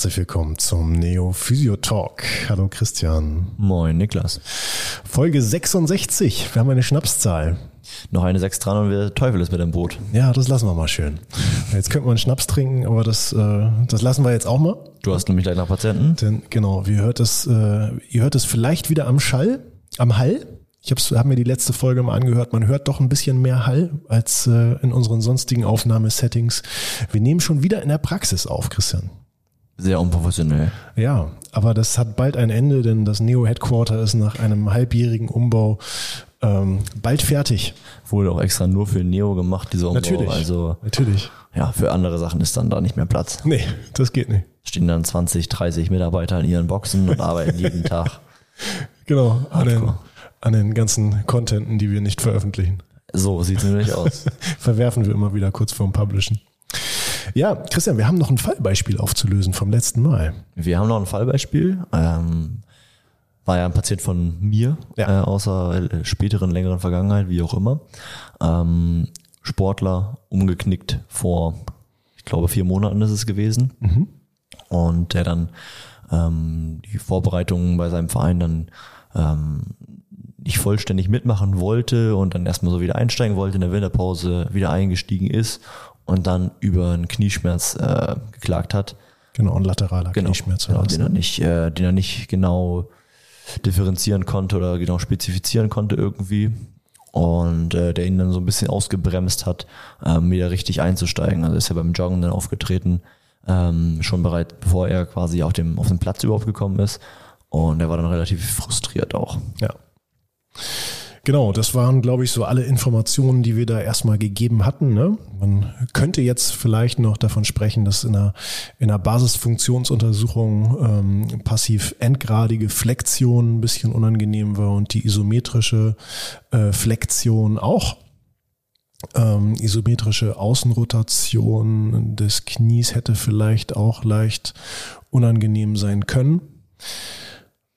herzlich willkommen zum Neo Physio Talk. Hallo Christian. Moin Niklas. Folge 66. Wir haben eine Schnapszahl. Noch eine 6 dran und der Teufel ist mit dem Boot. Ja, das lassen wir mal schön. Jetzt könnten wir einen Schnaps trinken, aber das, äh, das lassen wir jetzt auch mal. Du hast nämlich gleich noch Patienten. Denn genau, ihr hört es, äh, ihr hört es vielleicht wieder am Schall, am Hall. Ich habe hab mir die letzte Folge mal angehört. Man hört doch ein bisschen mehr Hall als äh, in unseren sonstigen Aufnahmesettings. Wir nehmen schon wieder in der Praxis auf, Christian. Sehr unprofessionell. Ja, aber das hat bald ein Ende, denn das Neo Headquarter ist nach einem halbjährigen Umbau ähm, bald fertig. Wurde auch extra nur für Neo gemacht, dieser Umbau. Natürlich. Also Natürlich. ja, für andere Sachen ist dann da nicht mehr Platz. Nee, das geht nicht. Stehen dann 20, 30 Mitarbeiter in ihren Boxen und arbeiten jeden Tag. Genau, an den, an den ganzen Contenten, die wir nicht veröffentlichen. So sieht's nämlich aus. Verwerfen wir immer wieder kurz vorm Publishen. Ja, Christian, wir haben noch ein Fallbeispiel aufzulösen vom letzten Mal. Wir haben noch ein Fallbeispiel. Ähm, war ja ein Patient von mir, Ja. äh, außer äh, späteren, längeren Vergangenheit, wie auch immer. Ähm, Sportler, umgeknickt vor, ich glaube, vier Monaten ist es gewesen. Und der dann ähm, die Vorbereitungen bei seinem Verein dann ähm, nicht vollständig mitmachen wollte und dann erstmal so wieder einsteigen wollte, in der Winterpause wieder eingestiegen ist und dann über einen Knieschmerz äh, geklagt hat. Genau, ein lateraler Genau, Knieschmerz. genau den, er ne? nicht, äh, den er nicht genau differenzieren konnte oder genau spezifizieren konnte irgendwie. Und äh, der ihn dann so ein bisschen ausgebremst hat, ähm, wieder richtig einzusteigen. Also ist er beim Joggen dann aufgetreten, ähm, schon bereit, bevor er quasi auf dem, auf den Platz überhaupt gekommen ist. Und er war dann relativ frustriert auch. Ja. Genau, das waren, glaube ich, so alle Informationen, die wir da erstmal gegeben hatten. Ne? Man könnte jetzt vielleicht noch davon sprechen, dass in einer, in einer Basisfunktionsuntersuchung ähm, passiv endgradige Flexion ein bisschen unangenehm war und die isometrische äh, Flexion auch. Ähm, isometrische Außenrotation des Knies hätte vielleicht auch leicht unangenehm sein können.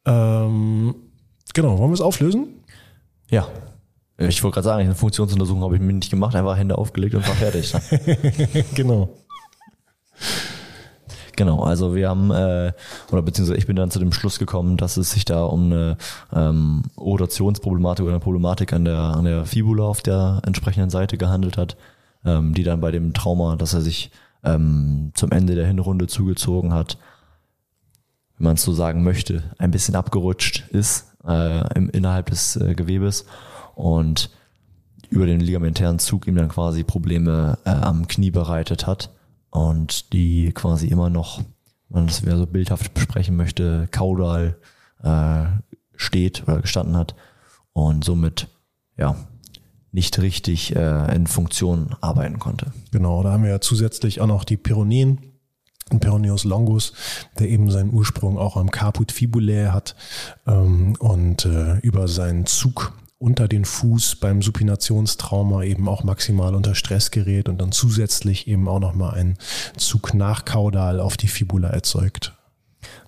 Ähm, genau, wollen wir es auflösen? Ja. Ich wollte gerade sagen, eine Funktionsuntersuchung habe ich mir nicht gemacht, einfach Hände aufgelegt und war fertig. genau. Genau, also wir haben, äh, oder beziehungsweise ich bin dann zu dem Schluss gekommen, dass es sich da um eine ähm, Rotationsproblematik oder eine Problematik an der, an der Fibula auf der entsprechenden Seite gehandelt hat, ähm, die dann bei dem Trauma, dass er sich ähm, zum Ende der Hinrunde zugezogen hat, wenn man es so sagen möchte, ein bisschen abgerutscht ist äh, im, innerhalb des äh, Gewebes und über den ligamentären Zug ihm dann quasi Probleme äh, am Knie bereitet hat und die quasi immer noch, wenn man das wieder so bildhaft besprechen möchte, kaudal äh, steht oder gestanden hat und somit ja nicht richtig äh, in Funktion arbeiten konnte. Genau, da haben wir ja zusätzlich auch noch die Peronien, den Peroneus longus, der eben seinen Ursprung auch am Caput fibulae hat ähm, und äh, über seinen Zug unter den Fuß beim Supinationstrauma eben auch maximal unter Stress gerät und dann zusätzlich eben auch nochmal einen Zug nachkaudal auf die Fibula erzeugt.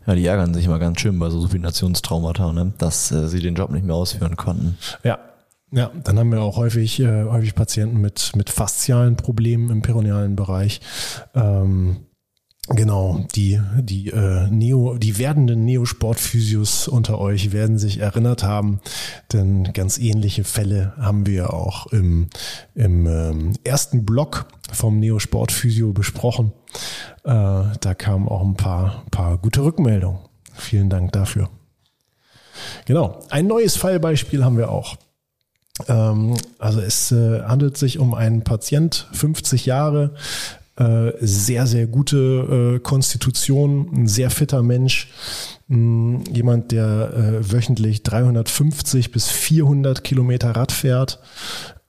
Ja, die ärgern sich immer ganz schön bei so Supinationstraumata, ne? dass äh, sie den Job nicht mehr ausführen konnten. Ja. Ja, dann haben wir auch häufig, äh, häufig Patienten mit, mit faszialen Problemen im peronealen Bereich. Ähm, Genau, die, die, äh, Neo, die werdenden Neosportphysios unter euch werden sich erinnert haben, denn ganz ähnliche Fälle haben wir auch im, im ähm, ersten Block vom Neosportphysio besprochen. Äh, da kamen auch ein paar, paar gute Rückmeldungen. Vielen Dank dafür. Genau, ein neues Fallbeispiel haben wir auch. Ähm, also es äh, handelt sich um einen Patient, 50 Jahre, äh, sehr, sehr gute äh, Konstitution, ein sehr fitter Mensch, mh, jemand, der äh, wöchentlich 350 bis 400 Kilometer Rad fährt,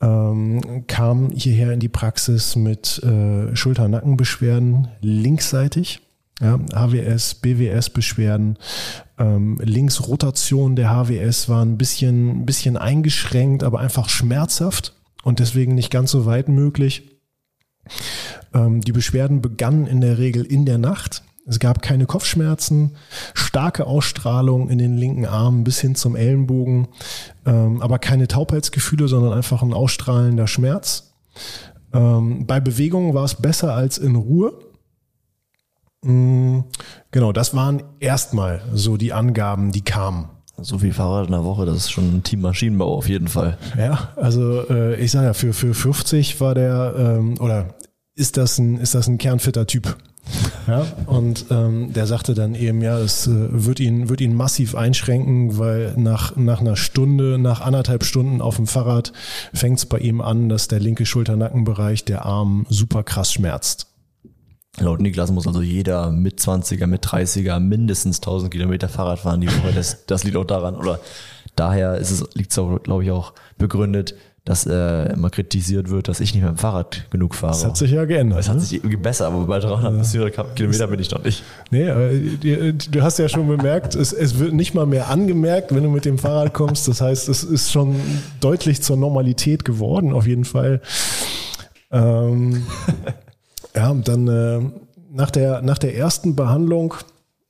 ähm, kam hierher in die Praxis mit äh, Schulter-Nackenbeschwerden linksseitig. Ja, HWS, BWS-Beschwerden, ähm, Linksrotation der HWS war ein bisschen, ein bisschen eingeschränkt, aber einfach schmerzhaft und deswegen nicht ganz so weit möglich. Ähm, die Beschwerden begannen in der Regel in der Nacht. Es gab keine Kopfschmerzen, starke Ausstrahlung in den linken Arm bis hin zum Ellenbogen, ähm, aber keine Taubheitsgefühle, sondern einfach ein ausstrahlender Schmerz. Ähm, bei Bewegung war es besser als in Ruhe. Mm, Genau, das waren erstmal so die Angaben, die kamen. So viel Fahrrad in der Woche, das ist schon ein Team Maschinenbau auf jeden Fall. Ja, also äh, ich sage ja, für, für 50 war der, ähm, oder ist das ein, ist das ein kernfitter Typ. Ja, und ähm, der sagte dann eben, ja, es äh, wird ihn, wird ihn massiv einschränken, weil nach, nach einer Stunde, nach anderthalb Stunden auf dem Fahrrad fängt es bei ihm an, dass der linke Schulter-Nackenbereich, der Arm super krass schmerzt. Laut Niklas muss also jeder mit 20er, mit 30er mindestens 1000 Kilometer Fahrrad fahren die Woche. Das, das liegt auch daran, oder daher ist es, liegt es auch, glaube ich, auch begründet, dass äh, immer kritisiert wird, dass ich nicht mit dem Fahrrad genug fahre. Das hat sich ja geändert. Es hat ne? sich irgendwie besser, aber bei 300 bis 400 Kilometer bin ich noch nicht. Nee, aber die- du hast ja schon bemerkt, es, es wird nicht mal mehr angemerkt, wenn du mit dem Fahrrad kommst. Das heißt, es ist schon deutlich zur Normalität geworden, auf jeden Fall. Ähm, ja, und dann äh, nach, der, nach der ersten Behandlung,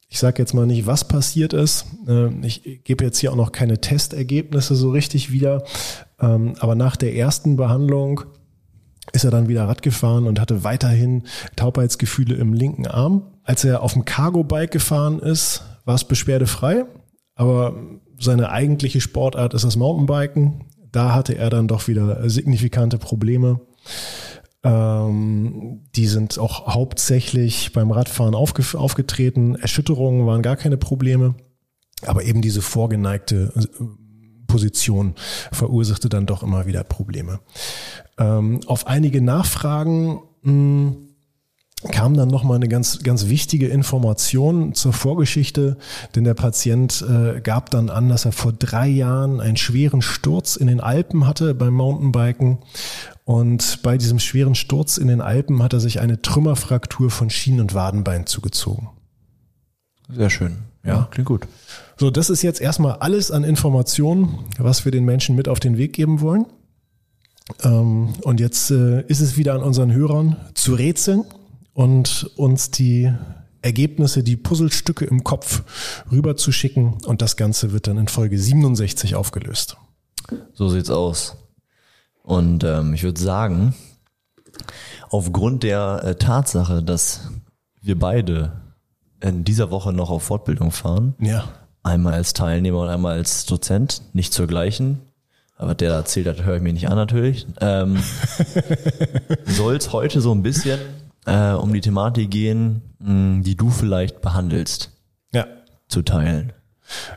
ich sage jetzt mal nicht, was passiert ist. Äh, ich gebe jetzt hier auch noch keine Testergebnisse so richtig wieder. Ähm, aber nach der ersten Behandlung ist er dann wieder Rad gefahren und hatte weiterhin Taubheitsgefühle im linken Arm. Als er auf dem Cargo-Bike gefahren ist, war es beschwerdefrei, aber seine eigentliche Sportart ist das Mountainbiken. Da hatte er dann doch wieder signifikante Probleme. Ähm, die sind auch hauptsächlich beim Radfahren aufgef aufgetreten. Erschütterungen waren gar keine Probleme, aber eben diese vorgeneigte äh, Position verursachte dann doch immer wieder Probleme. Ähm, auf einige Nachfragen mh, kam dann nochmal eine ganz, ganz wichtige Information zur Vorgeschichte, denn der Patient äh, gab dann an, dass er vor drei Jahren einen schweren Sturz in den Alpen hatte beim Mountainbiken. Und bei diesem schweren Sturz in den Alpen hat er sich eine Trümmerfraktur von Schien- und Wadenbein zugezogen. Sehr schön. Ja, klingt gut. So, das ist jetzt erstmal alles an Informationen, was wir den Menschen mit auf den Weg geben wollen. Ähm, und jetzt äh, ist es wieder an unseren Hörern zu rätseln und uns die Ergebnisse, die Puzzlestücke im Kopf rüberzuschicken. Und das Ganze wird dann in Folge 67 aufgelöst. So sieht's aus. Und ähm, ich würde sagen, aufgrund der äh, Tatsache, dass wir beide in dieser Woche noch auf Fortbildung fahren, Ja. einmal als Teilnehmer und einmal als Dozent, nicht zur gleichen, aber der da erzählt hat, höre ich mir nicht an natürlich, ähm, soll es heute so ein bisschen äh, um die Thematik gehen, mh, die du vielleicht behandelst, Ja. zu teilen.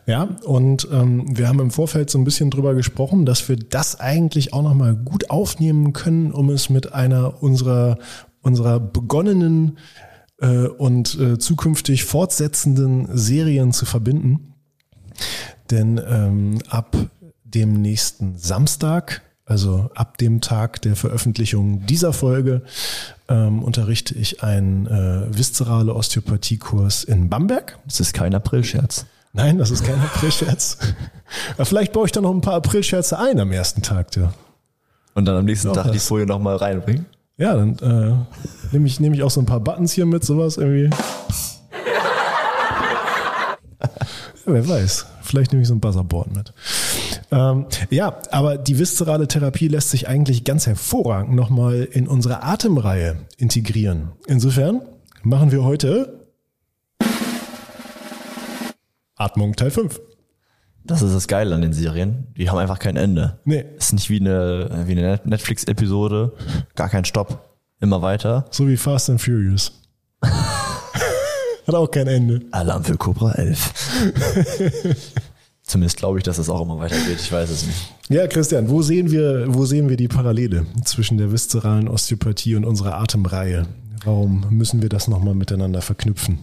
Ja, und ähm, wir haben im Vorfeld so ein bisschen drüber gesprochen, dass wir das eigentlich auch nochmal gut aufnehmen können, um es mit einer unserer, unserer begonnenen äh, und äh, zukünftig fortsetzenden Serien zu verbinden. Denn ähm, ab dem nächsten Samstag, also ab dem Tag der Veröffentlichung dieser Folge, ähm, unterrichte ich einen äh, viszerale Osteopathiekurs in Bamberg. Das ist kein Aprilscherz. Nein, das ist kein Aprilscherz. Vielleicht baue ich da noch ein paar Aprilscherze ein am ersten Tag. Ja, Und dann am nächsten Doch, Tag die Folie nochmal reinbringen. ja dann äh, nehme ich, nehm ich auch so ein paar Buttons hier mit, sowas irgendwie. Ja, wer weiß. Vielleicht nehme ich so ein Buzzerboard mit. Ähm, ja, aber die viszerale Therapie lässt sich eigentlich ganz hervorragend nochmal in unsere Atemreihe integrieren. Insofern machen wir heute Atmung Teil 5. Das ist das Geile an den Serien. Die haben einfach kein Ende. Nee, Ist nicht wie eine, wie eine Netflix-Episode. Gar kein Stopp. Immer weiter. so wie Fast and Furious. Hat auch kein Ende. Alarm für Cobra 11. Zumindest glaube ich, dass es auch immer weitergeht. Ich weiß es nicht. Ja, Christian, wo sehen wir, wo sehen wir die Parallele zwischen der viszeralen Osteopathie und unserer Atemreihe? Warum müssen wir das nochmal miteinander verknüpfen?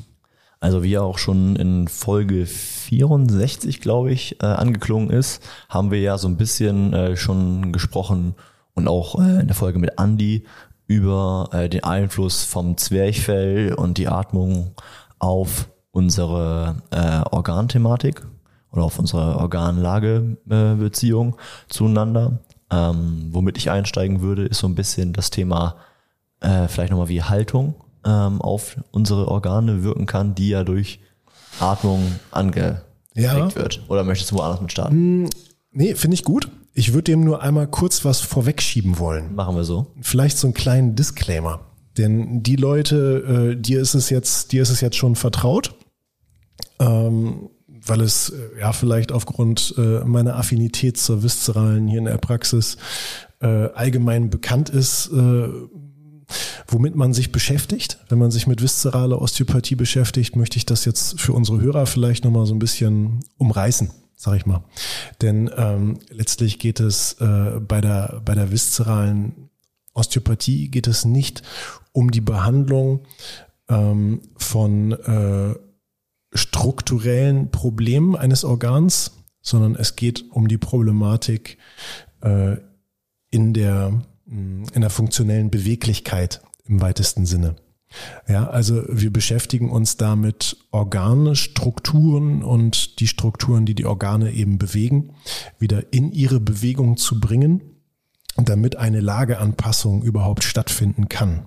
Also wie auch schon in Folge 64, glaube ich, äh, angeklungen ist, haben wir ja so ein bisschen äh, schon gesprochen und auch äh, in der Folge mit Andy über äh, den Einfluss vom Zwerchfell und die Atmung auf unsere äh, Organthematik oder auf unsere Organlagebeziehung äh, zueinander. Ähm, womit ich einsteigen würde, ist so ein bisschen das Thema äh, vielleicht nochmal wie Haltung ähm, auf unsere Organe wirken kann, die ja durch Atmung angeregt Ja. wird. Oder möchtest du woanders mit starten? Nee, finde ich gut. Ich würde dem nur einmal kurz was vorwegschieben wollen. Machen wir so. Vielleicht so einen kleinen Disclaimer. Denn die Leute, äh, dir ist es jetzt, dir ist es jetzt schon vertraut, ähm, weil es äh, ja vielleicht aufgrund äh, meiner Affinität zur Viszeralen hier in der Praxis äh, allgemein bekannt ist, äh, womit man sich beschäftigt. Wenn man sich mit viszeraler Osteopathie beschäftigt, möchte ich das jetzt für unsere Hörer vielleicht nochmal so ein bisschen umreißen, sag ich mal. Denn ähm, letztlich geht es äh, bei der, bei der viszeralen Osteopathie geht es nicht um die Behandlung ähm, von äh, strukturellen Problemen eines Organs, sondern es geht um die Problematik äh, in der, in der funktionellen Beweglichkeit im weitesten Sinne. Ja, also wir beschäftigen uns da mit Organe, Strukturen und die Strukturen, die die Organe eben bewegen, wieder in ihre Bewegung zu bringen, damit eine Lageanpassung überhaupt stattfinden kann.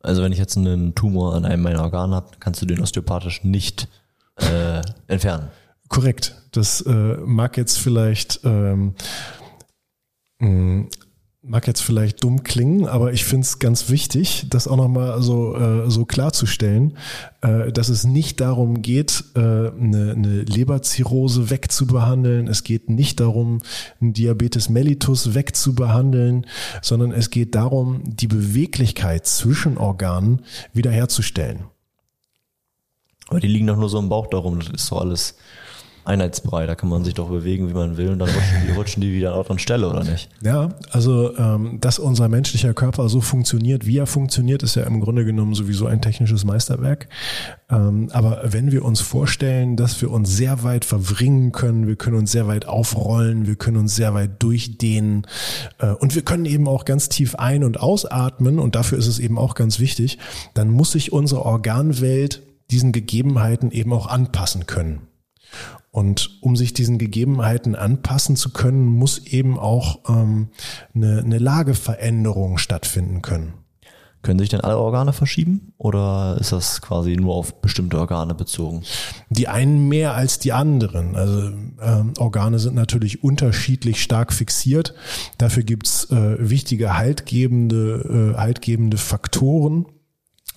Also wenn ich jetzt einen Tumor an einem meiner Organe habe, kannst du den osteopathisch nicht äh, entfernen. Korrekt. Das äh, mag jetzt vielleicht ähm, mag jetzt vielleicht dumm klingen, aber ich finde es ganz wichtig, das auch nochmal so, äh, so klarzustellen, äh, dass es nicht darum geht, äh, eine, eine Leberzirrhose wegzubehandeln. Es geht nicht darum, einen Diabetes mellitus wegzubehandeln, sondern es geht darum, die Beweglichkeit zwischen Organen wiederherzustellen. Aber die liegen doch nur so im Bauch darum, das ist doch alles einheitsbrei, da kann man sich doch bewegen, wie man will und dann rutschen die, rutschen die wieder an Ort und Stelle, oder nicht? Ja, also ähm, dass unser menschlicher Körper so funktioniert, wie er funktioniert, ist ja im Grunde genommen sowieso ein technisches Meisterwerk. Ähm, aber wenn wir uns vorstellen, dass wir uns sehr weit verwringen können, wir können uns sehr weit aufrollen, wir können uns sehr weit durchdehnen äh, und wir können eben auch ganz tief ein- und ausatmen und dafür ist es eben auch ganz wichtig, dann muss sich unsere Organwelt diesen Gegebenheiten eben auch anpassen können. Und um sich diesen Gegebenheiten anpassen zu können, muss eben auch ähm, eine, eine Lageveränderung stattfinden können. Können sich denn alle Organe verschieben oder ist das quasi nur auf bestimmte Organe bezogen? Die einen mehr als die anderen. Also ähm, Organe sind natürlich unterschiedlich stark fixiert. Dafür gibt's äh, wichtige haltgebende, äh, haltgebende Faktoren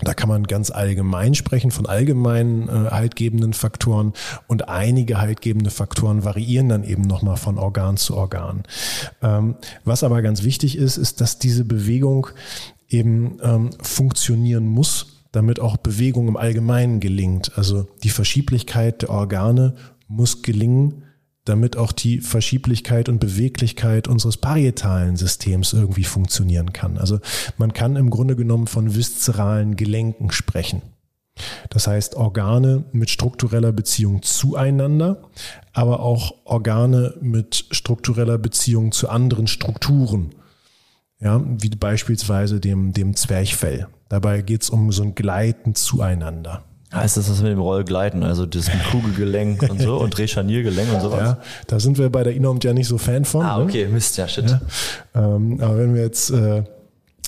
da kann man ganz allgemein sprechen von allgemeinen äh, haltgebenden Faktoren und einige haltgebende Faktoren variieren dann eben nochmal von Organ zu Organ. Ähm, was aber ganz wichtig ist, ist, dass diese Bewegung eben ähm, funktionieren muss, damit auch Bewegung im Allgemeinen gelingt. Also die Verschieblichkeit der Organe muss gelingen, damit auch die Verschieblichkeit und Beweglichkeit unseres parietalen Systems irgendwie funktionieren kann. Also man kann im Grunde genommen von viszeralen Gelenken sprechen. Das heißt Organe mit struktureller Beziehung zueinander, aber auch Organe mit struktureller Beziehung zu anderen Strukturen. Ja, wie beispielsweise dem, dem Zwerchfell. Dabei geht es um so ein Gleiten zueinander. Heißt das das mit dem Rollgleiten, also das Kugelgelenk und so und Drehscharniergelenk und sowas? Ja, da sind wir bei der Inomt ja nicht so Fan von. Ah, okay, ne? Mist, ja, shit. Ja, ähm, aber wenn wir jetzt äh,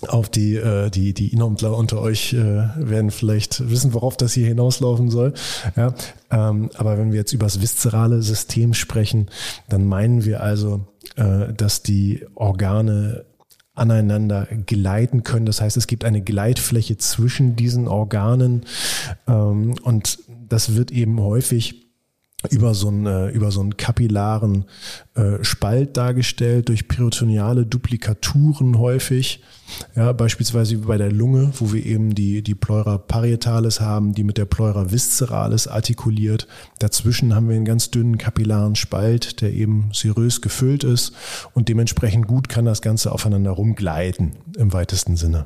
auf die, äh, die, die Inomtler unter euch äh, werden vielleicht wissen, worauf das hier hinauslaufen soll. Ja, ähm, aber wenn wir jetzt über das viszerale System sprechen, dann meinen wir also, äh, dass die Organe aneinander gleiten können. Das heißt, es gibt eine Gleitfläche zwischen diesen Organen ähm, und das wird eben häufig über so einen, äh, über so einen kapillaren äh, Spalt dargestellt, durch peritoneale Duplikaturen häufig. Ja, beispielsweise bei der Lunge, wo wir eben die, die Pleura parietalis haben, die mit der Pleura visceralis artikuliert. Dazwischen haben wir einen ganz dünnen kapillaren Spalt, der eben serös gefüllt ist und dementsprechend gut kann das Ganze aufeinander rumgleiten im weitesten Sinne.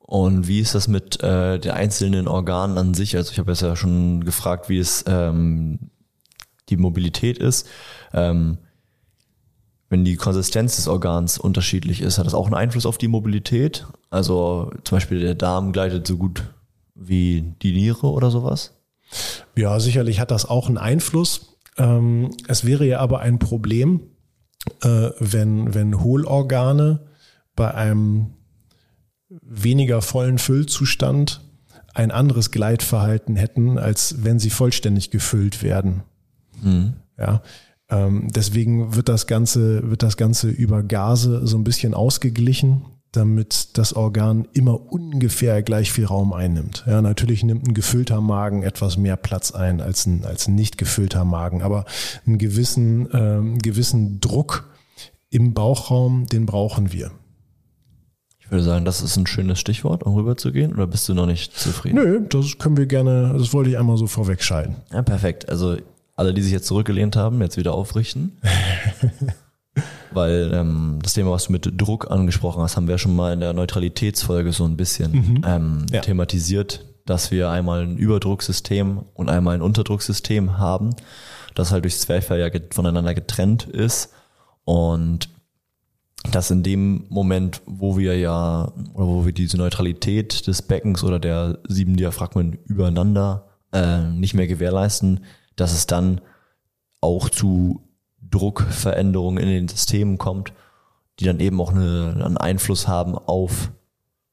Und wie ist das mit äh, den einzelnen Organen an sich? Also ich habe jetzt ja schon gefragt, wie es ähm, die Mobilität ist. Ähm, wenn die Konsistenz des Organs unterschiedlich ist, hat das auch einen Einfluss auf die Mobilität? Also zum Beispiel der Darm gleitet so gut wie die Niere oder sowas? Ja, sicherlich hat das auch einen Einfluss. Ähm, es wäre ja aber ein Problem, äh, wenn, wenn Hohlorgane bei einem weniger vollen Füllzustand ein anderes Gleitverhalten hätten, als wenn sie vollständig gefüllt werden. Mhm. Ja, ähm, deswegen wird das Ganze, wird das Ganze über Gase so ein bisschen ausgeglichen. damit das Organ immer ungefähr gleich viel Raum einnimmt. Ja, natürlich nimmt ein gefüllter Magen etwas mehr Platz ein als ein, als ein nicht gefüllter Magen, aber einen gewissen, ähm, gewissen Druck im Bauchraum, den brauchen wir. Ich würde sagen, das ist ein schönes Stichwort, um rüberzugehen, oder bist du noch nicht zufrieden? Nö, das können wir gerne, das wollte ich einmal so vorwegschalten. Ja, perfekt. Also alle, die sich jetzt zurückgelehnt haben, jetzt wieder aufrichten. Weil ähm, das Thema, was du mit Druck angesprochen hast, haben wir schon mal in der Neutralitätsfolge so ein bisschen mhm. ähm, ja. thematisiert, dass wir einmal ein Überdrucksystem und einmal ein Unterdrucksystem haben, das halt durchs Zwerchfell ja voneinander getrennt ist. Und dass in dem Moment, wo wir ja, oder wo wir diese Neutralität des Beckens oder der sieben Diaphragmen übereinander äh, nicht mehr gewährleisten, dass es dann auch zu Druckveränderungen in den Systemen kommt, die dann eben auch eine, einen Einfluss haben auf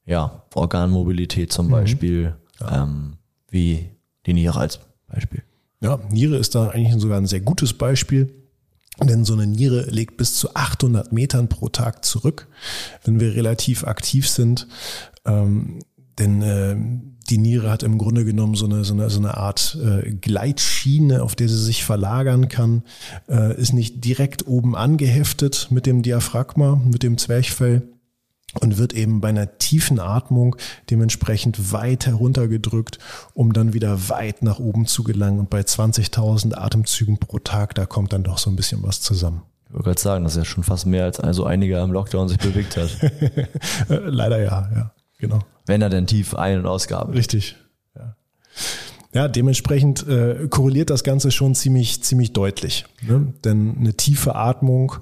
ja, Organmobilität zum mhm. Beispiel, ja. ähm, wie die Niere als Beispiel. Ja, Niere ist da eigentlich sogar ein sehr gutes Beispiel. Denn so eine Niere legt bis zu 800 Metern pro Tag zurück, wenn wir relativ aktiv sind. Ähm, denn äh, die Niere hat im Grunde genommen so eine, so eine, so eine Art äh, Gleitschiene, auf der sie sich verlagern kann, äh, ist nicht direkt oben angeheftet mit dem Diaphragma, mit dem Zwerchfell und wird eben bei einer tiefen Atmung dementsprechend weit heruntergedrückt, um dann wieder weit nach oben zu gelangen. Und bei 20.000 Atemzügen pro Tag, da kommt dann doch so ein bisschen was zusammen. Ich wollte gerade sagen, das ist ja schon fast mehr, als also einiger im Lockdown sich bewegt hat. Leider ja, ja, genau. Wenn er denn tief ein- und ausgabe. Richtig, ja. Ja, dementsprechend äh, korreliert das Ganze schon ziemlich, ziemlich deutlich. Ne? Denn eine tiefe Atmung,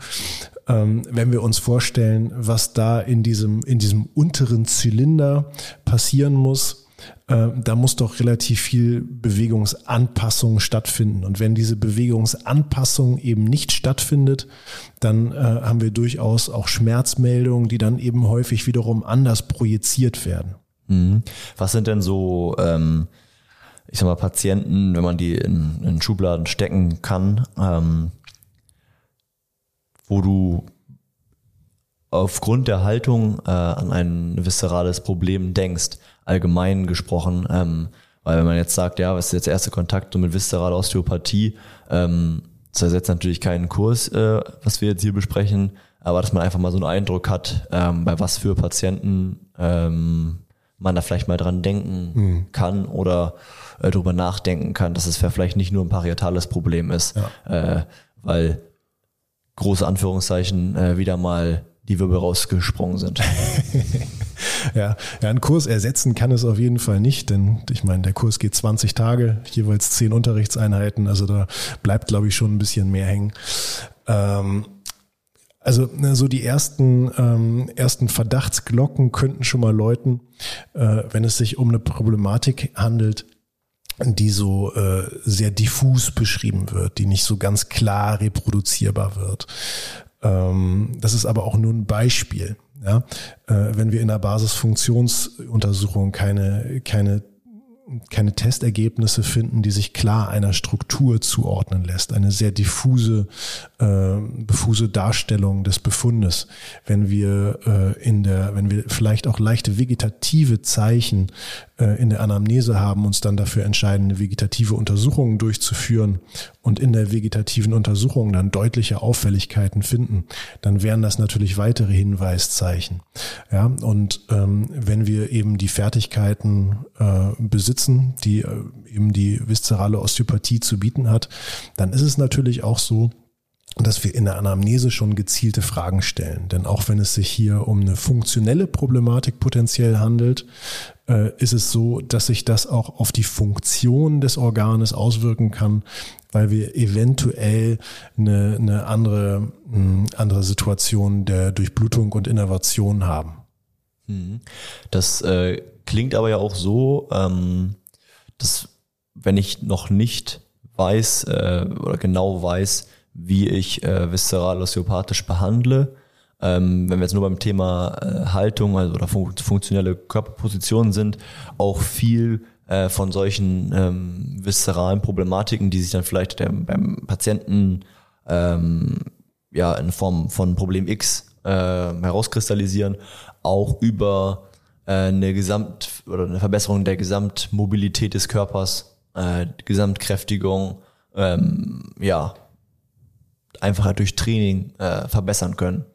ähm, wenn wir uns vorstellen, was da in diesem, in diesem unteren Zylinder passieren muss, da muss doch relativ viel Bewegungsanpassung stattfinden. Und wenn diese Bewegungsanpassung eben nicht stattfindet, dann äh, haben wir durchaus auch Schmerzmeldungen, die dann eben häufig wiederum anders projiziert werden. Mhm. Was sind denn so ähm, ich sag mal, Patienten, wenn man die in, in Schubladen stecken kann, ähm, wo du aufgrund der Haltung äh, an ein viszerales Problem denkst, allgemein gesprochen, ähm, weil wenn man jetzt sagt, ja, was ist jetzt erste Kontakt mit viszeraler Osteopathie, ähm, das ersetzt natürlich keinen Kurs, äh, was wir jetzt hier besprechen, aber dass man einfach mal so einen Eindruck hat, ähm, bei was für Patienten ähm, man da vielleicht mal dran denken mhm. kann oder äh, drüber nachdenken kann, dass es vielleicht nicht nur ein parietales Problem ist, ja. äh, weil große Anführungszeichen äh, wieder mal die Wirbel rausgesprungen sind. ja, ja, einen Kurs ersetzen kann es auf jeden Fall nicht, denn ich meine, der Kurs geht 20 Tage, jeweils 10 Unterrichtseinheiten, also da bleibt, glaube ich, schon ein bisschen mehr hängen. Ähm, also ne, so die ersten, ähm, ersten Verdachtsglocken könnten schon mal läuten, äh, wenn es sich um eine Problematik handelt, die so äh, sehr diffus beschrieben wird, die nicht so ganz klar reproduzierbar wird. Ähm, das ist aber auch nur ein Beispiel. Ja? Äh, wenn wir in der Basisfunktionsuntersuchung keine, keine keine Testergebnisse finden, die sich klar einer Struktur zuordnen lässt. Eine sehr diffuse, äh, diffuse Darstellung des Befundes. Wenn wir äh, in der, wenn wir vielleicht auch leichte vegetative Zeichen äh, in der Anamnese haben, uns dann dafür entscheiden, eine vegetative Untersuchung durchzuführen und in der vegetativen Untersuchung dann deutliche Auffälligkeiten finden, dann wären das natürlich weitere Hinweiszeichen. Ja, und ähm, wenn wir eben die Fertigkeiten äh, besitzen, die äh, eben die viszerale Osteopathie zu bieten hat, dann ist es natürlich auch so, dass wir in der Anamnese schon gezielte Fragen stellen. Denn auch wenn es sich hier um eine funktionelle Problematik potenziell handelt, äh, ist es so, dass sich das auch auf die Funktion des Organes auswirken kann, weil wir eventuell eine, eine andere, eine andere Situation der Durchblutung und Innervation haben. Mhm. Das äh, klingt aber ja auch so, ähm, dass wenn ich noch nicht weiß äh, oder genau weiß, wie ich äh, viszeral osteopathisch behandle. Ähm, wenn wir jetzt nur beim Thema äh, Haltung also, oder fun funktionelle Körperpositionen sind, auch viel äh, von solchen ähm, viszeralen Problematiken, die sich dann vielleicht der, beim Patienten ähm, ja in Form von Problem X äh, herauskristallisieren, auch über äh, eine Gesamt oder eine Verbesserung der Gesamtmobilität des Körpers, äh, Gesamtkräftigung, ähm, ja, einfach durch Training äh, verbessern können.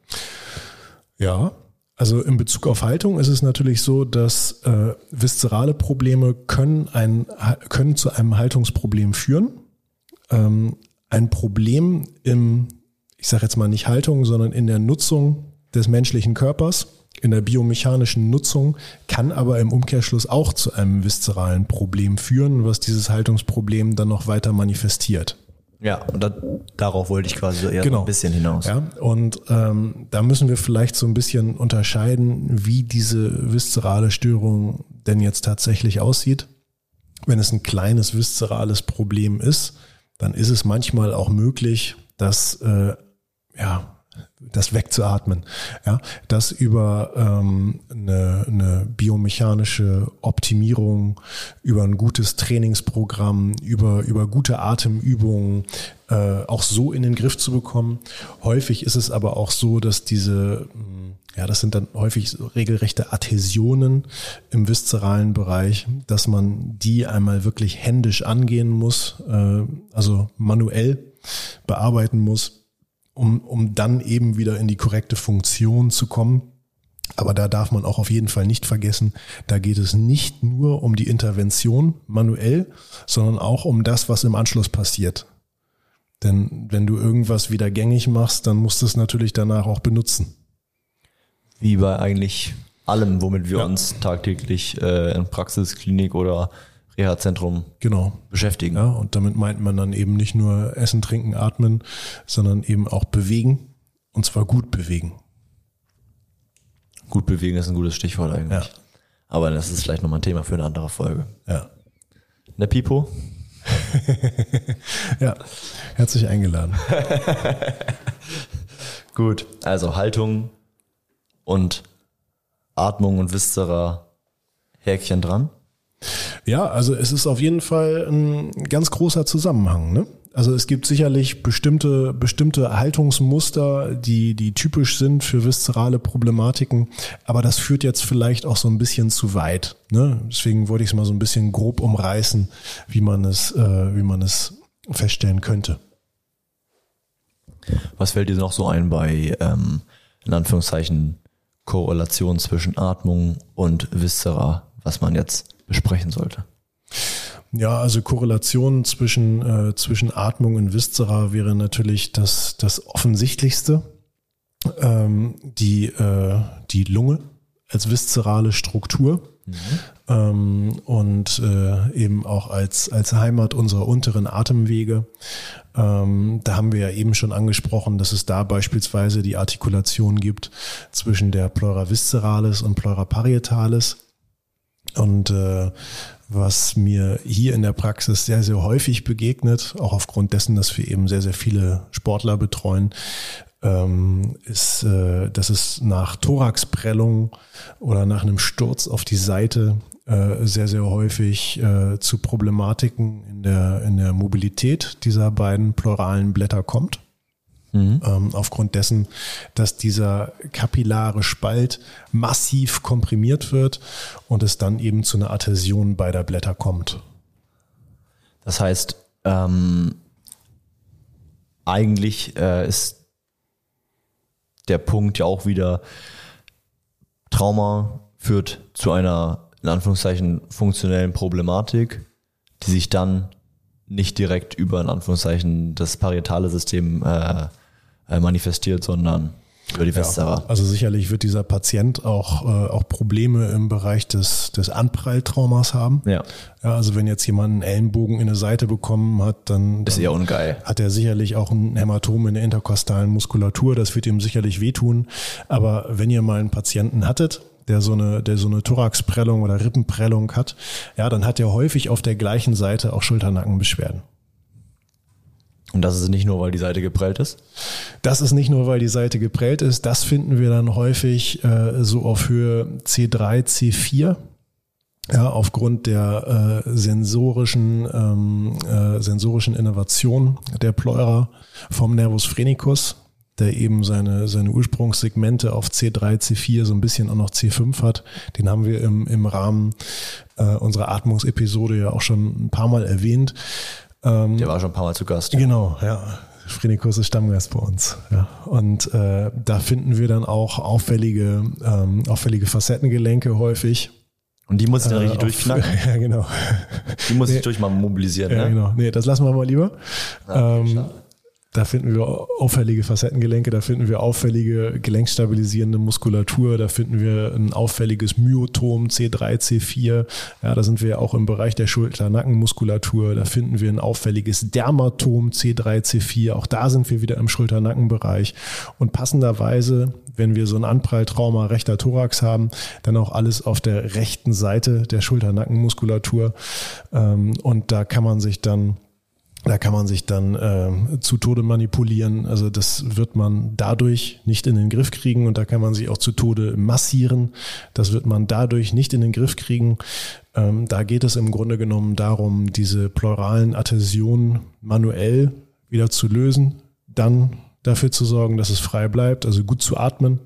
Ja, also in Bezug auf Haltung ist es natürlich so, dass äh, viszerale Probleme können, ein, können zu einem Haltungsproblem führen. Ähm, ein Problem im, ich sage jetzt mal nicht Haltung, sondern in der Nutzung des menschlichen Körpers, in der biomechanischen Nutzung, kann aber im Umkehrschluss auch zu einem viszeralen Problem führen, was dieses Haltungsproblem dann noch weiter manifestiert. Ja, und da, darauf wollte ich quasi so eher genau. ein bisschen hinaus. Ja, und ähm, da müssen wir vielleicht so ein bisschen unterscheiden, wie diese viszerale Störung denn jetzt tatsächlich aussieht. Wenn es ein kleines viszerales Problem ist, dann ist es manchmal auch möglich, dass äh, ja das wegzuatmen. Ja, das über ähm, eine, eine biomechanische Optimierung, über ein gutes Trainingsprogramm, über, über gute Atemübungen äh, auch so in den Griff zu bekommen. Häufig ist es aber auch so, dass diese, ja, das sind dann häufig regelrechte Adhäsionen im viszeralen Bereich, dass man die einmal wirklich händisch angehen muss, äh, also manuell bearbeiten muss um, um dann eben wieder in die korrekte Funktion zu kommen. Aber da darf man auch auf jeden Fall nicht vergessen, da geht es nicht nur um die Intervention manuell, sondern auch um das, was im Anschluss passiert. Denn wenn du irgendwas wieder gängig machst, dann musst du es natürlich danach auch benutzen. Wie bei eigentlich allem, womit wir ja. uns tagtäglich äh, in Praxis, Klinik oder Reha-Zentrum genau. beschäftigen. Ja, und damit meint man dann eben nicht nur Essen, Trinken, Atmen, sondern eben auch bewegen und zwar gut bewegen. Gut bewegen ist ein gutes Stichwort eigentlich. Ja. Aber das ist vielleicht nochmal ein Thema für eine andere Folge. Ja. Ne Pipo? ja, herzlich eingeladen. Gut, also Haltung und Atmung und Viszera Häkchen dran. Ja, also es ist auf jeden Fall ein ganz großer Zusammenhang. Ne? Also es gibt sicherlich bestimmte, bestimmte Haltungsmuster, die, die typisch sind für viszerale Problematiken, aber das führt jetzt vielleicht auch so ein bisschen zu weit. Ne? Deswegen wollte ich es mal so ein bisschen grob umreißen, wie man es, äh, wie man es feststellen könnte. Was fällt dir noch so ein bei, ähm, in Anführungszeichen, Korrelation zwischen Atmung und Viszera, was man jetzt besprechen sollte? Ja, also Korrelation zwischen, äh, zwischen Atmung und Viszera wäre natürlich das, das Offensichtlichste. Ähm, die, äh, die Lunge als viszerale Struktur mhm. ähm, und äh, eben auch als, als Heimat unserer unteren Atemwege. Ähm, da haben wir ja eben schon angesprochen, dass es da beispielsweise die Artikulation gibt zwischen der Pleura visceralis und Pleura parietalis und äh, was mir hier in der Praxis sehr, sehr häufig begegnet, auch aufgrund dessen, dass wir eben sehr, sehr viele Sportler betreuen, ähm, ist, äh, dass es nach Thoraxprellung oder nach einem Sturz auf die Seite äh, sehr, sehr häufig äh, zu Problematiken in der, in der Mobilität dieser beiden pleuralen Blätter kommt. Mhm. Ähm, aufgrund dessen, dass dieser kapillare Spalt massiv komprimiert wird und es dann eben zu einer Adhäsion beider Blätter kommt. Das heißt, ähm, eigentlich äh, ist der Punkt ja auch wieder, Trauma führt zu einer, in Anführungszeichen, funktionellen Problematik, die sich dann nicht direkt über, in Anführungszeichen, das parietale System äh, äh, manifestiert, sondern über die Festsache. Ja, also sicherlich wird dieser Patient auch, äh, auch Probleme im Bereich des, des Anpralltraumas haben. Ja. ja. Also wenn jetzt jemand einen Ellenbogen in eine Seite bekommen hat, dann, ist eher ungeil. hat er sicherlich auch ein Hämatom in der interkostalen Muskulatur. Das wird ihm sicherlich wehtun. Aber wenn ihr mal einen Patienten hattet, der so eine, der so eine Thoraxprellung oder Rippenprellung hat, ja, dann hat er häufig auf der gleichen Seite auch Schulternackenbeschwerden. Und das ist nicht nur, weil die Seite geprellt ist? Das ist nicht nur, weil die Seite geprellt ist. Das finden wir dann häufig äh, so auf Höhe C3, C4. Ja, aufgrund der äh, sensorischen, ähm, äh, sensorischen Innovation der Pleura vom Nervus phrenicus, der eben seine, seine Ursprungssegmente auf C3, C4, so ein bisschen auch noch C5 hat. Den haben wir im, im Rahmen äh, unserer Atmungsepisode ja auch schon ein paar Mal erwähnt. Ähm, der war schon ein paar Mal zu Gast. Genau, ja. Frenikus ist Stammgast bei uns. Ja. Und äh, da finden wir dann auch auffällige, ähm, auffällige Facettengelenke häufig. Und die muss ich dann richtig äh, durchknacken. Ja, genau. Die muss nee, ich durch mal mobilisieren. Ja, ne? genau. Nee, das lassen wir mal lieber. Ja, ähm, da finden wir auffällige Facettengelenke, da finden wir auffällige gelenkstabilisierende Muskulatur, da finden wir ein auffälliges Myotom C3, C4. Ja, da sind wir auch im Bereich der Schulter-Nackenmuskulatur. Da finden wir ein auffälliges Dermatom C3, C4. Auch da sind wir wieder im Schulter-Nackenbereich. Und passenderweise, wenn wir so ein Anpralltrauma rechter Thorax haben, dann auch alles auf der rechten Seite der Schulter-Nackenmuskulatur. Ähm, und da kann man sich dann da kann man sich dann äh, zu Tode manipulieren. Also das wird man dadurch nicht in den Griff kriegen und da kann man sich auch zu Tode massieren. Das wird man dadurch nicht in den Griff kriegen. Ähm, da geht es im Grunde genommen darum, diese pleuralen Adhäsionen manuell wieder zu lösen, dann dafür zu sorgen, dass es frei bleibt, also gut zu atmen.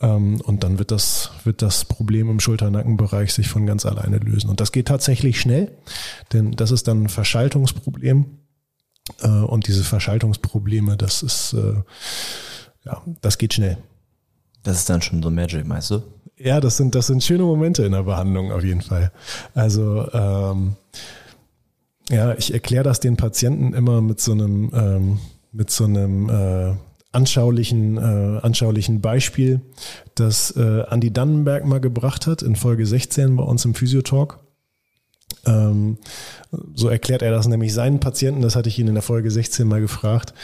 Ähm, und dann wird das, wird das Problem im Schulter-Nackenbereich sich von ganz alleine lösen. Und das geht tatsächlich schnell, denn das ist dann ein Verschaltungsproblem. Äh, und diese Verschaltungsprobleme, das ist, äh, ja, das geht schnell. Das ist dann schon so Magic, meinst du? Ja, das sind, das sind schöne Momente in der Behandlung auf jeden Fall. Also, ähm, ja, ich erkläre das den Patienten immer mit so einem, ähm, mit so einem äh, anschaulichen, äh, anschaulichen Beispiel, das äh, Andy Dannenberg mal gebracht hat in Folge 16 bei uns im Physiotalk. Ähm, so erklärt er das nämlich seinen Patienten, das hatte ich ihn in der Folge 16 mal gefragt.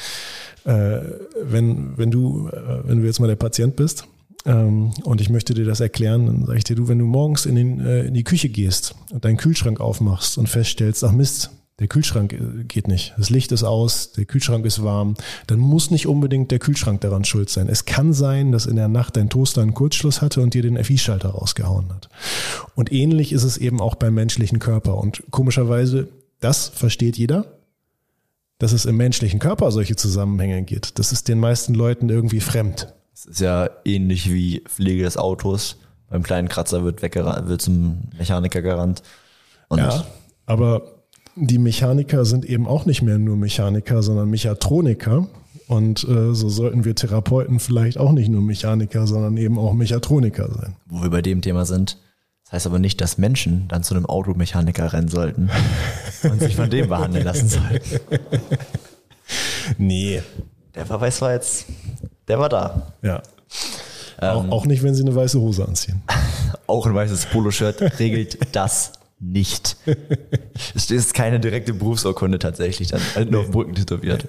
Äh, wenn, wenn du, äh, wenn du jetzt mal der Patient bist ähm, und ich möchte dir das erklären, dann sage ich dir, du, wenn du morgens in, den, äh, in die Küche gehst und deinen Kühlschrank aufmachst und feststellst, ach Mist, der Kühlschrank äh, geht nicht. Das Licht ist aus, der Kühlschrank ist warm. Dann muss nicht unbedingt der Kühlschrank daran schuld sein. Es kann sein, dass in der Nacht dein Toaster einen Kurzschluss hatte und dir den FI-Schalter rausgehauen hat. Und ähnlich ist es eben auch beim menschlichen Körper. Und komischerweise, das versteht jeder, dass es im menschlichen Körper solche Zusammenhänge gibt. Das ist den meisten Leuten irgendwie fremd. Es ist ja ähnlich wie Pflege des Autos. Beim kleinen Kratzer wird, weggerannt, wird zum Mechaniker gerannt. Und ja, aber die Mechaniker sind eben auch nicht mehr nur Mechaniker, sondern Mechatroniker. Und äh, so sollten wir Therapeuten vielleicht auch nicht nur Mechaniker, sondern eben auch Mechatroniker sein. Wo wir bei dem Thema sind. Das heißt aber nicht, dass Menschen dann zu einem Automechaniker rennen sollten und sich von dem behandeln lassen sollten. Nee. Der Verweis war jetzt, der war da. Ja. Ähm, auch, auch nicht, wenn sie eine weiße Hose anziehen. auch ein weißes Poloshirt regelt das nicht. es ist keine direkte Berufsurkunde tatsächlich, dann halt nur auf dem Rücken tätowiert.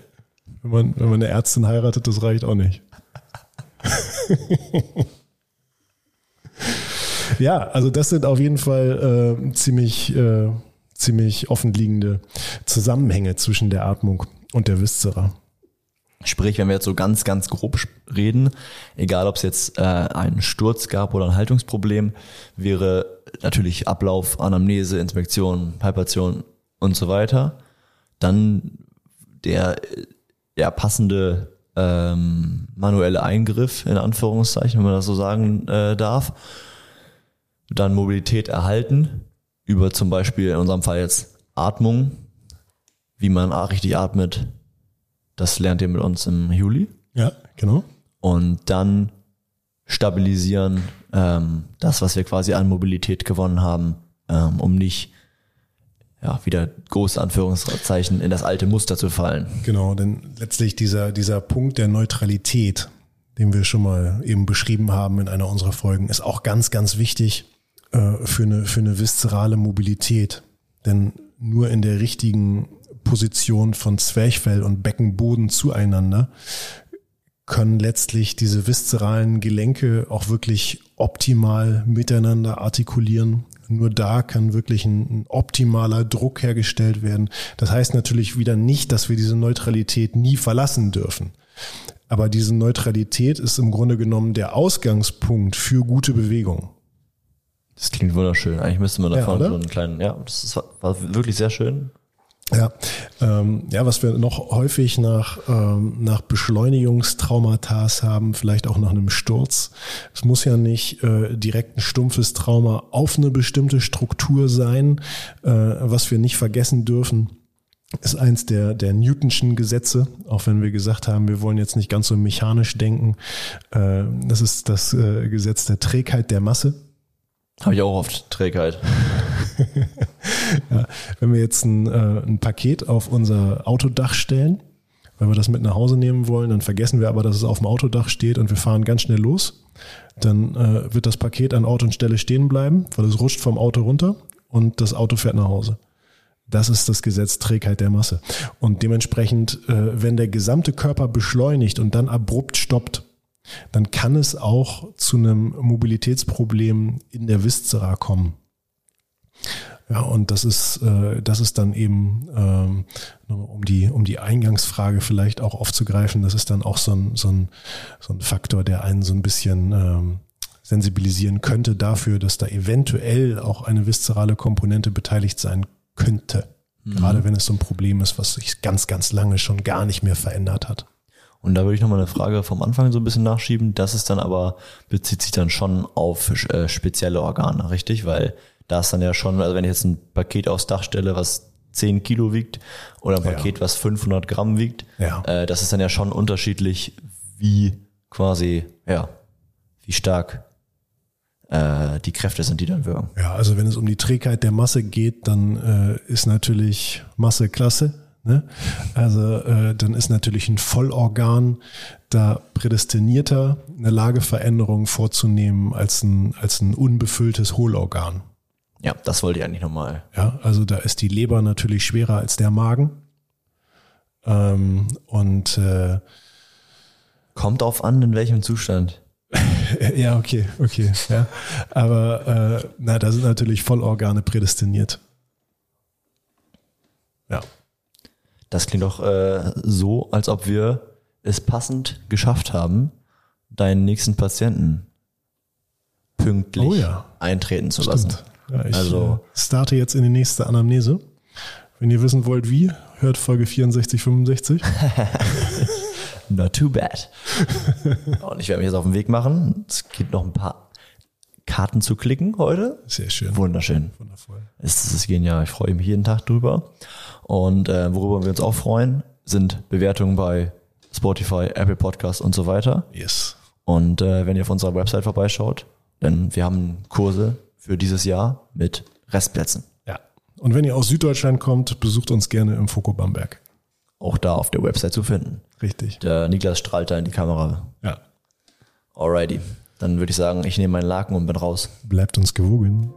Wenn man, wenn man eine Ärztin heiratet, das reicht auch nicht. ja, also das sind auf jeden Fall äh, ziemlich, äh, ziemlich offenliegende Zusammenhänge zwischen der Atmung und der Viszera. Sprich, wenn wir jetzt so ganz, ganz grob reden, egal ob es jetzt äh, einen Sturz gab oder ein Haltungsproblem, wäre natürlich Ablauf, Anamnese, Inspektion, Palpation und so weiter. Dann der, der passende ähm, manuelle Eingriff, in Anführungszeichen, wenn man das so sagen äh, darf. Dann Mobilität erhalten, über zum Beispiel in unserem Fall jetzt Atmung, wie man richtig atmet, das lernt ihr mit uns im Juli. Ja, genau. Und dann stabilisieren ähm, das, was wir quasi an Mobilität gewonnen haben, ähm, um nicht ja, wieder große Anführungszeichen in das alte Muster zu fallen. Genau, denn letztlich dieser, dieser Punkt der Neutralität, den wir schon mal eben beschrieben haben in einer unserer Folgen, ist auch ganz, ganz wichtig äh, für, eine, für eine viszerale Mobilität. Denn nur in der richtigen Position von Zwerchfell und Beckenboden zueinander, können letztlich diese viszeralen Gelenke auch wirklich optimal miteinander artikulieren. Nur da kann wirklich ein, optimaler Druck hergestellt werden. Das heißt natürlich wieder nicht, dass wir diese Neutralität nie verlassen dürfen. Aber diese Neutralität ist im Grunde genommen der Ausgangspunkt für gute Bewegung. Das klingt wunderschön. Eigentlich müsste man davon ja, so einen kleinen, ja, das ist, war wirklich sehr schön. Ja, ähm, ja, was wir noch häufig nach, ähm, nach Beschleunigungstraumata haben, vielleicht auch nach einem Sturz. Es muss ja nicht äh, direkt ein stumpfes Trauma auf eine bestimmte Struktur sein. Äh, was wir nicht vergessen dürfen, ist eins der, der Newtonschen Gesetze, auch wenn wir gesagt haben, wir wollen jetzt nicht ganz so mechanisch denken. Äh, das ist das äh, Gesetz der Trägheit der Masse. Habe ich auch oft Trägheit. ja, wenn wir jetzt ein, äh, ein Paket auf unser Autodach stellen, weil wir das mit nach Hause nehmen wollen, dann vergessen wir aber, dass es auf dem Autodach steht und wir fahren ganz schnell los. Dann äh, wird das Paket an Ort und Stelle stehen bleiben, weil es rutscht vom Auto runter und das Auto fährt nach Hause. Das ist das Gesetz Trägheit der Masse. Und dementsprechend, äh, wenn der gesamte Körper beschleunigt und dann abrupt stoppt, dann kann es auch zu einem Mobilitätsproblem in der Viszera kommen. Ja, und das ist, äh, das ist dann eben, ähm, um die, um die Eingangsfrage vielleicht auch aufzugreifen, das ist dann auch so ein, so ein, so ein Faktor, der einen so ein bisschen ähm, sensibilisieren könnte dafür, dass da eventuell auch eine viszerale Komponente beteiligt sein könnte. Mhm. Gerade wenn es so ein Problem ist, was sich ganz, ganz lange schon gar nicht mehr verändert hat. Und da würde ich nochmal eine Frage vom Anfang so ein bisschen nachschieben. Das ist dann aber, bezieht sich dann schon auf äh, spezielle Organe, richtig? Weil da ist dann ja schon, also wenn ich jetzt ein Paket aufs Dach stelle, was 10 Kilo wiegt oder ein Paket, ja. was 500 Gramm wiegt, ja. äh, das ist dann ja schon unterschiedlich, wie quasi, ja, wie stark äh, die Kräfte sind, die dann wirken. Ja, also wenn es um die Trägheit der Masse geht, dann äh, ist natürlich Masse klasse. Ne? Also äh, dann ist natürlich ein Vollorgan da prädestinierter, eine Lageveränderung vorzunehmen als ein, als ein unbefülltes Hohlorgan. Ja, das wollte ich eigentlich nochmal. Ja, also da ist die Leber natürlich schwerer als der Magen. Ähm, und äh, kommt auf an, in welchem Zustand. ja, okay, okay. Ja. Aber äh, na, da sind natürlich Vollorgane prädestiniert. Ja. Das klingt doch äh, so, als ob wir es passend geschafft haben, deinen nächsten Patienten pünktlich oh ja. eintreten zu Stimmt. lassen. Ich also, äh, starte jetzt in die nächste Anamnese. Wenn ihr wissen wollt, wie, hört Folge 64, 65. Not too bad. Und ich werde mich jetzt auf den Weg machen. Es gibt noch ein paar Karten zu klicken heute. Sehr schön. Wunderschön. Wundervoll. Es ist genial. Ich freue mich jeden Tag drüber. Und äh, worüber wir uns auch freuen, sind Bewertungen bei Spotify, Apple Podcasts und so weiter. Yes. Und äh, wenn ihr auf unserer Website vorbeischaut, denn wir haben Kurse für dieses Jahr mit Restplätzen. Ja. Und wenn ihr aus Süddeutschland kommt, besucht uns gerne im Foko Bamberg. Auch da auf der Website zu finden. Richtig. Der Niklas strahlt da in die Kamera. Ja. Alrighty. Dann würde ich sagen, ich nehme meinen Laken und bin raus. Bleibt uns gewogen.